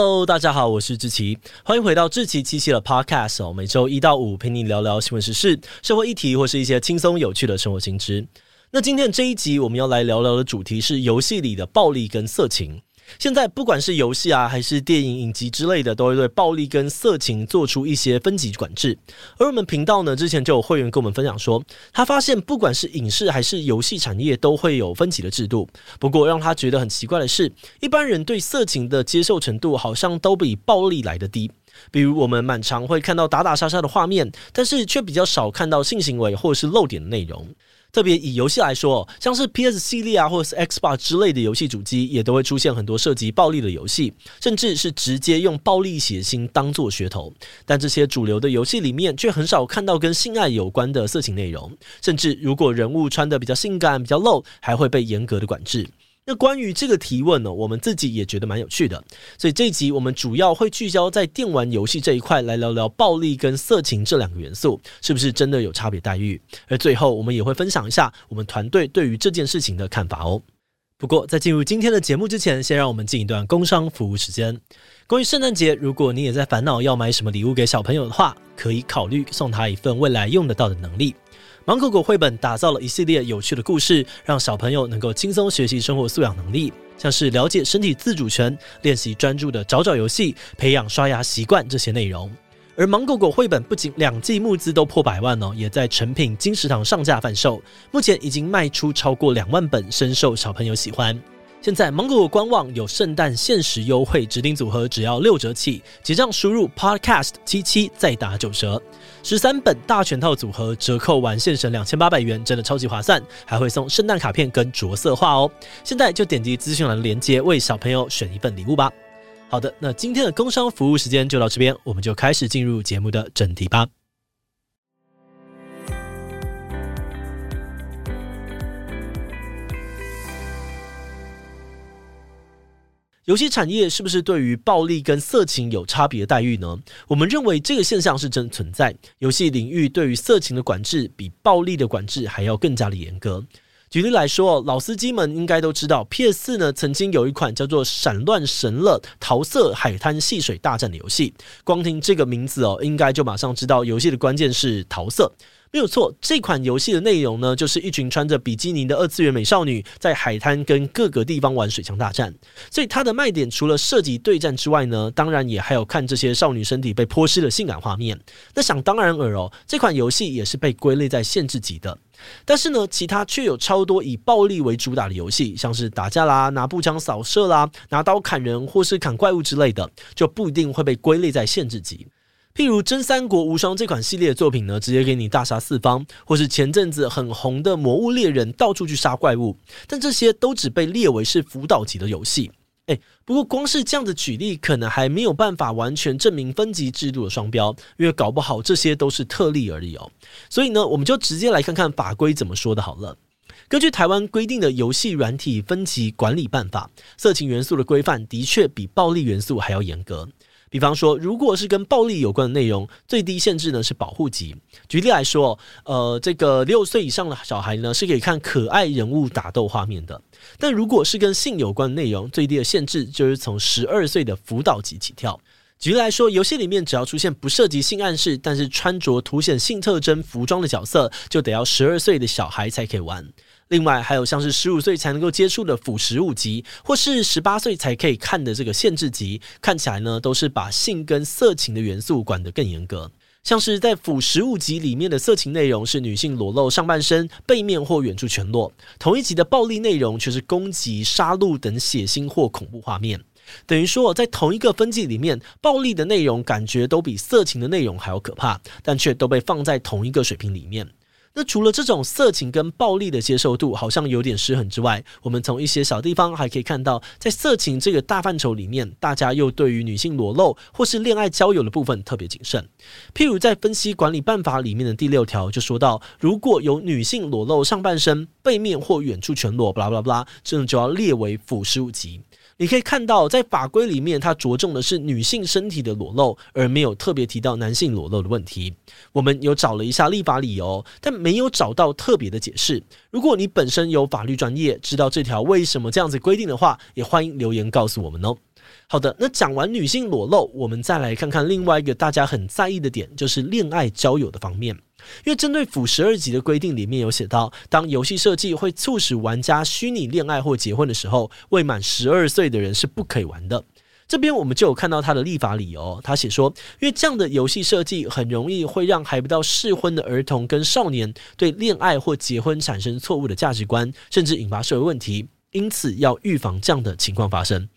Hello，大家好，我是志奇，欢迎回到志奇七七的 Podcast 哦。每周一到五陪你聊聊新闻时事、社会议题或是一些轻松有趣的生活新知。那今天这一集我们要来聊聊的主题是游戏里的暴力跟色情。现在不管是游戏啊，还是电影影集之类的，都会对暴力跟色情做出一些分级管制。而我们频道呢，之前就有会员跟我们分享说，他发现不管是影视还是游戏产业，都会有分级的制度。不过让他觉得很奇怪的是，一般人对色情的接受程度好像都比暴力来得低。比如我们蛮常会看到打打杀杀的画面，但是却比较少看到性行为或是露点的内容。特别以游戏来说，像是 PS 系列啊，或者是 Xbox 之类的游戏主机，也都会出现很多涉及暴力的游戏，甚至是直接用暴力血腥当做噱头。但这些主流的游戏里面，却很少看到跟性爱有关的色情内容，甚至如果人物穿的比较性感、比较露，还会被严格的管制。那关于这个提问呢，我们自己也觉得蛮有趣的，所以这一集我们主要会聚焦在电玩游戏这一块，来聊聊暴力跟色情这两个元素是不是真的有差别待遇。而最后我们也会分享一下我们团队对于这件事情的看法哦。不过在进入今天的节目之前，先让我们进一段工商服务时间。关于圣诞节，如果你也在烦恼要买什么礼物给小朋友的话，可以考虑送他一份未来用得到的能力。芒果果绘本打造了一系列有趣的故事，让小朋友能够轻松学习生活素养能力，像是了解身体自主权、练习专注的找找游戏、培养刷牙习惯这些内容。而芒果果绘本不仅两季募资都破百万哦，也在成品金石堂上架贩售，目前已经卖出超过两万本，深受小朋友喜欢。现在芒果官网有圣诞限时优惠，指定组合只要六折起，结账输入 podcast 七七再打九折，十三本大全套组合折扣完现省两千八百元，真的超级划算，还会送圣诞卡片跟着色画哦。现在就点击资讯栏连接，为小朋友选一份礼物吧。好的，那今天的工商服务时间就到这边，我们就开始进入节目的正题吧。游戏产业是不是对于暴力跟色情有差别的待遇呢？我们认为这个现象是真存在。游戏领域对于色情的管制比暴力的管制还要更加的严格。举例来说，老司机们应该都知道，PS4 呢曾经有一款叫做《闪乱神乐桃色海滩戏水大战》的游戏。光听这个名字哦，应该就马上知道游戏的关键是桃色。没有错，这款游戏的内容呢，就是一群穿着比基尼的二次元美少女在海滩跟各个地方玩水枪大战。所以它的卖点除了涉及对战之外呢，当然也还有看这些少女身体被泼湿的性感画面。那想当然尔哦，这款游戏也是被归类在限制级的。但是呢，其他却有超多以暴力为主打的游戏，像是打架啦、拿步枪扫射啦、拿刀砍人或是砍怪物之类的，就不一定会被归类在限制级。譬如《真三国无双》这款系列作品呢，直接给你大杀四方，或是前阵子很红的《魔物猎人》，到处去杀怪物，但这些都只被列为是辅导级的游戏。诶，不过光是这样子举例，可能还没有办法完全证明分级制度的双标，因为搞不好这些都是特例而已哦。所以呢，我们就直接来看看法规怎么说的好了。根据台湾规定的游戏软体分级管理办法，色情元素的规范的确比暴力元素还要严格。比方说，如果是跟暴力有关的内容，最低限制呢是保护级。举例来说，呃，这个六岁以上的小孩呢是可以看可爱人物打斗画面的。但如果是跟性有关的内容，最低的限制就是从十二岁的辅导级起跳。举例来说，游戏里面只要出现不涉及性暗示，但是穿着凸显性特征服装的角色，就得要十二岁的小孩才可以玩。另外还有像是十五岁才能够接触的辅十五级，或是十八岁才可以看的这个限制级，看起来呢都是把性跟色情的元素管得更严格。像是在辅十五级里面的色情内容是女性裸露上半身、背面或远处全裸，同一级的暴力内容却是攻击、杀戮等血腥或恐怖画面。等于说在同一个分级里面，暴力的内容感觉都比色情的内容还要可怕，但却都被放在同一个水平里面。那除了这种色情跟暴力的接受度好像有点失衡之外，我们从一些小地方还可以看到，在色情这个大范畴里面，大家又对于女性裸露或是恋爱交友的部分特别谨慎。譬如在分析管理办法里面的第六条就说到，如果有女性裸露上半身、背面或远处全裸，巴拉巴拉巴拉，这种就要列为辅十五级。你可以看到，在法规里面，它着重的是女性身体的裸露，而没有特别提到男性裸露的问题。我们有找了一下立法理由，但没有找到特别的解释。如果你本身有法律专业，知道这条为什么这样子规定的话，也欢迎留言告诉我们哦。好的，那讲完女性裸露，我们再来看看另外一个大家很在意的点，就是恋爱交友的方面。因为针对辅十二级的规定里面有写到，当游戏设计会促使玩家虚拟恋爱或结婚的时候，未满十二岁的人是不可以玩的。这边我们就有看到他的立法理由，他写说，因为这样的游戏设计很容易会让还不到适婚的儿童跟少年对恋爱或结婚产生错误的价值观，甚至引发社会问题，因此要预防这样的情况发生。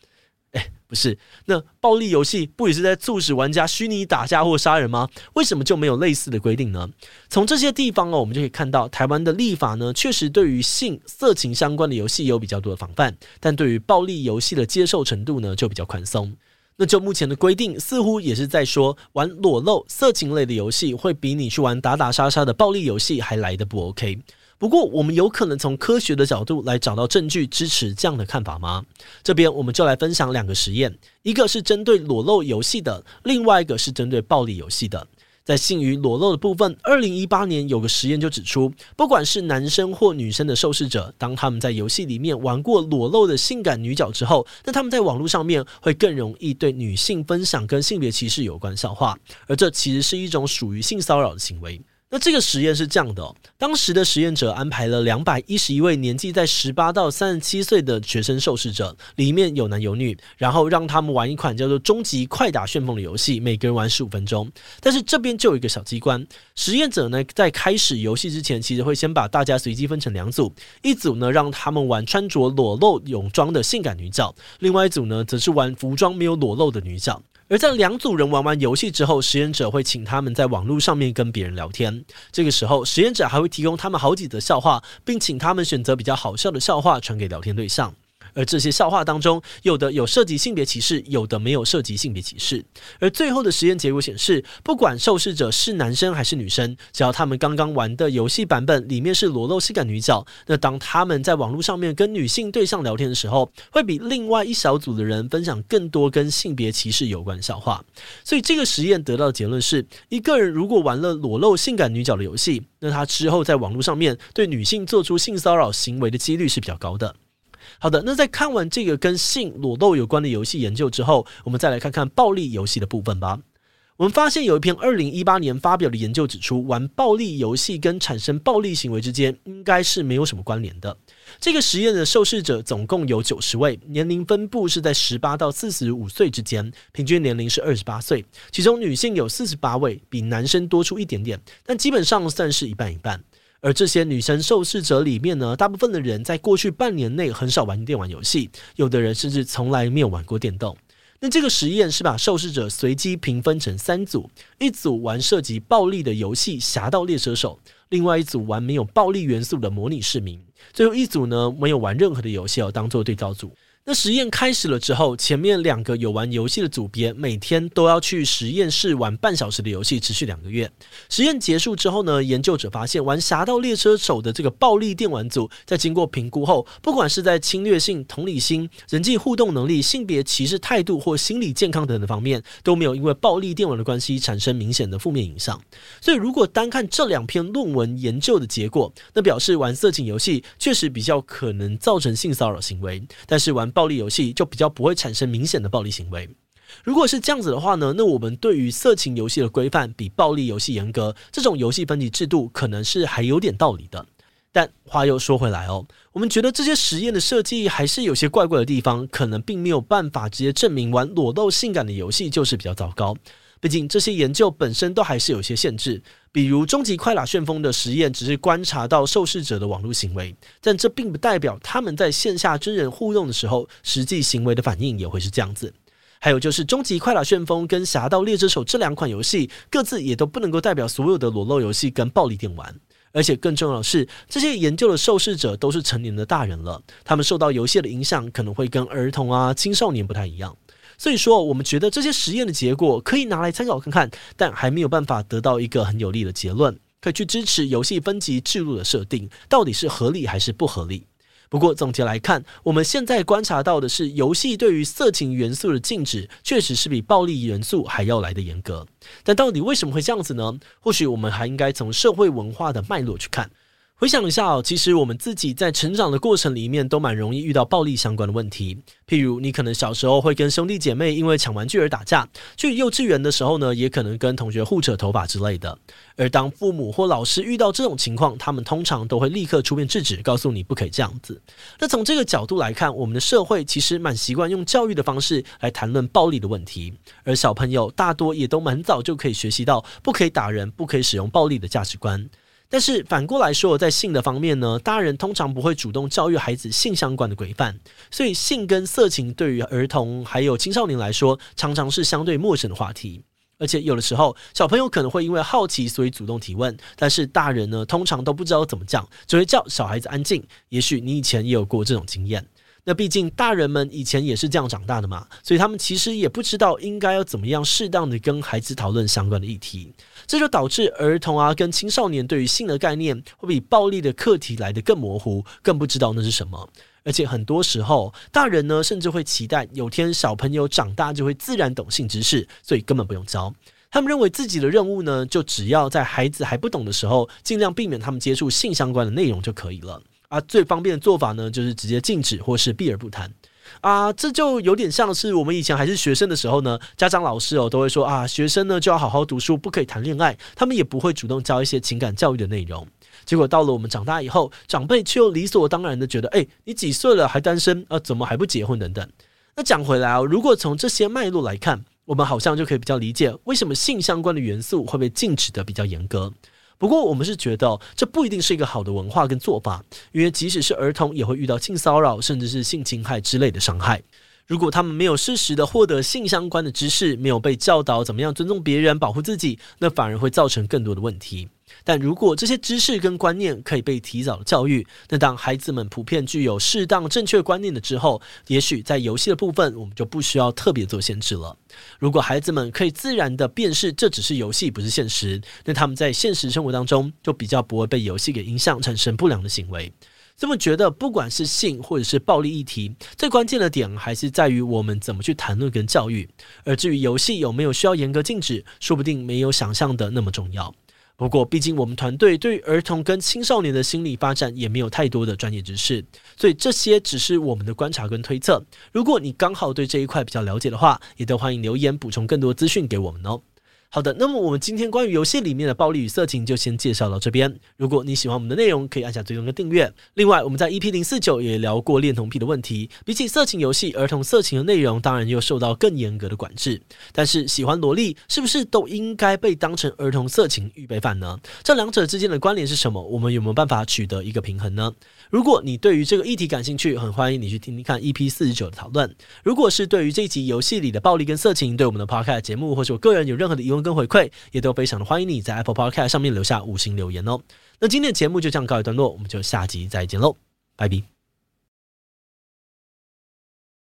不是，那暴力游戏不也是在促使玩家虚拟打架或杀人吗？为什么就没有类似的规定呢？从这些地方哦，我们就可以看到，台湾的立法呢，确实对于性色情相关的游戏有比较多的防范，但对于暴力游戏的接受程度呢，就比较宽松。那就目前的规定，似乎也是在说，玩裸露色情类的游戏，会比你去玩打打杀杀的暴力游戏还来得不 OK。不过，我们有可能从科学的角度来找到证据支持这样的看法吗？这边我们就来分享两个实验，一个是针对裸露游戏的，另外一个是针对暴力游戏的。在性与裸露的部分，二零一八年有个实验就指出，不管是男生或女生的受试者，当他们在游戏里面玩过裸露的性感女角之后，那他们在网络上面会更容易对女性分享跟性别歧视有关笑话，而这其实是一种属于性骚扰的行为。那这个实验是这样的，当时的实验者安排了两百一十一位年纪在十八到三十七岁的学生受试者，里面有男有女，然后让他们玩一款叫做《终极快打旋风》的游戏，每个人玩十五分钟。但是这边就有一个小机关，实验者呢在开始游戏之前，其实会先把大家随机分成两组，一组呢让他们玩穿着裸露泳装的性感女角，另外一组呢则是玩服装没有裸露的女角。而在两组人玩完游戏之后，实验者会请他们在网络上面跟别人聊天。这个时候，实验者还会提供他们好几则笑话，并请他们选择比较好笑的笑话传给聊天对象。而这些笑话当中，有的有涉及性别歧视，有的没有涉及性别歧视。而最后的实验结果显示，不管受试者是男生还是女生，只要他们刚刚玩的游戏版本里面是裸露性感女角，那当他们在网络上面跟女性对象聊天的时候，会比另外一小组的人分享更多跟性别歧视有关的笑话。所以这个实验得到的结论是，一个人如果玩了裸露性感女角的游戏，那他之后在网络上面对女性做出性骚扰行为的几率是比较高的。好的，那在看完这个跟性裸露有关的游戏研究之后，我们再来看看暴力游戏的部分吧。我们发现有一篇二零一八年发表的研究指出，玩暴力游戏跟产生暴力行为之间应该是没有什么关联的。这个实验的受试者总共有九十位，年龄分布是在十八到四十五岁之间，平均年龄是二十八岁，其中女性有四十八位，比男生多出一点点，但基本上算是一半一半。而这些女生受试者里面呢，大部分的人在过去半年内很少玩电玩游戏，有的人甚至从来没有玩过电动。那这个实验是把受试者随机平分成三组，一组玩涉及暴力的游戏《侠盗猎车手》，另外一组玩没有暴力元素的模拟市民，最后一组呢，没有玩任何的游戏，要当做对照组。那实验开始了之后，前面两个有玩游戏的组别每天都要去实验室玩半小时的游戏，持续两个月。实验结束之后呢，研究者发现玩《侠盗猎车手》的这个暴力电玩组，在经过评估后，不管是在侵略性、同理心、人际互动能力、性别歧视态度或心理健康等等方面，都没有因为暴力电玩的关系产生明显的负面影响。所以，如果单看这两篇论文研究的结果，那表示玩色情游戏确实比较可能造成性骚扰行为，但是玩暴力游戏就比较不会产生明显的暴力行为。如果是这样子的话呢，那我们对于色情游戏的规范比暴力游戏严格，这种游戏分级制度可能是还有点道理的。但话又说回来哦，我们觉得这些实验的设计还是有些怪怪的地方，可能并没有办法直接证明玩裸露性感的游戏就是比较糟糕。毕竟这些研究本身都还是有些限制，比如终极快打旋风的实验只是观察到受试者的网络行为，但这并不代表他们在线下真人互动的时候，实际行为的反应也会是这样子。还有就是终极快打旋风跟侠盗猎车手这两款游戏，各自也都不能够代表所有的裸露游戏跟暴力电玩，而且更重要的是，这些研究的受试者都是成年的大人了，他们受到游戏的影响可能会跟儿童啊、青少年不太一样。所以说，我们觉得这些实验的结果可以拿来参考看看，但还没有办法得到一个很有力的结论，可以去支持游戏分级制度的设定到底是合理还是不合理。不过总结来看，我们现在观察到的是，游戏对于色情元素的禁止确实是比暴力元素还要来的严格。但到底为什么会这样子呢？或许我们还应该从社会文化的脉络去看。回想一下哦，其实我们自己在成长的过程里面都蛮容易遇到暴力相关的问题。譬如，你可能小时候会跟兄弟姐妹因为抢玩具而打架；去幼稚园的时候呢，也可能跟同学互扯头发之类的。而当父母或老师遇到这种情况，他们通常都会立刻出面制止，告诉你不可以这样子。那从这个角度来看，我们的社会其实蛮习惯用教育的方式来谈论暴力的问题，而小朋友大多也都蛮早就可以学习到不可以打人、不可以使用暴力的价值观。但是反过来说，在性的方面呢，大人通常不会主动教育孩子性相关的规范，所以性跟色情对于儿童还有青少年来说，常常是相对陌生的话题。而且有的时候，小朋友可能会因为好奇，所以主动提问，但是大人呢，通常都不知道怎么讲，只会叫小孩子安静。也许你以前也有过这种经验。那毕竟大人们以前也是这样长大的嘛，所以他们其实也不知道应该要怎么样适当的跟孩子讨论相关的议题，这就导致儿童啊跟青少年对于性的概念会比暴力的课题来得更模糊，更不知道那是什么。而且很多时候，大人呢甚至会期待有天小朋友长大就会自然懂性知识，所以根本不用教。他们认为自己的任务呢，就只要在孩子还不懂的时候，尽量避免他们接触性相关的内容就可以了。啊，最方便的做法呢，就是直接禁止或是避而不谈。啊，这就有点像是我们以前还是学生的时候呢，家长老师哦都会说啊，学生呢就要好好读书，不可以谈恋爱。他们也不会主动教一些情感教育的内容。结果到了我们长大以后，长辈却又理所当然的觉得，哎，你几岁了还单身啊？怎么还不结婚等等。那讲回来啊，如果从这些脉络来看，我们好像就可以比较理解为什么性相关的元素会被禁止的比较严格。不过，我们是觉得这不一定是一个好的文化跟做法，因为即使是儿童，也会遇到性骚扰，甚至是性侵害之类的伤害。如果他们没有适时的获得性相关的知识，没有被教导怎么样尊重别人、保护自己，那反而会造成更多的问题。但如果这些知识跟观念可以被提早的教育，那当孩子们普遍具有适当正确观念的之后，也许在游戏的部分，我们就不需要特别做限制了。如果孩子们可以自然的辨识这只是游戏，不是现实，那他们在现实生活当中就比较不会被游戏给影响，产生不良的行为。这么觉得，不管是性或者是暴力议题，最关键的点还是在于我们怎么去谈论跟教育。而至于游戏有没有需要严格禁止，说不定没有想象的那么重要。不过，毕竟我们团队对于儿童跟青少年的心理发展也没有太多的专业知识，所以这些只是我们的观察跟推测。如果你刚好对这一块比较了解的话，也都欢迎留言补充更多资讯给我们哦。好的，那么我们今天关于游戏里面的暴力与色情就先介绍到这边。如果你喜欢我们的内容，可以按下追踪跟订阅。另外，我们在 EP 零四九也聊过恋童癖的问题。比起色情游戏，儿童色情的内容当然又受到更严格的管制。但是，喜欢萝莉是不是都应该被当成儿童色情预备犯呢？这两者之间的关联是什么？我们有没有办法取得一个平衡呢？如果你对于这个议题感兴趣，很欢迎你去听听看 EP 四十九的讨论。如果是对于这一集游戏里的暴力跟色情，对我们的 Podcast 节目或是我个人有任何的疑问跟回馈，也都非常的欢迎你在 Apple Podcast 上面留下五星留言哦。那今天的节目就这样告一段落，我们就下集再见喽，拜拜。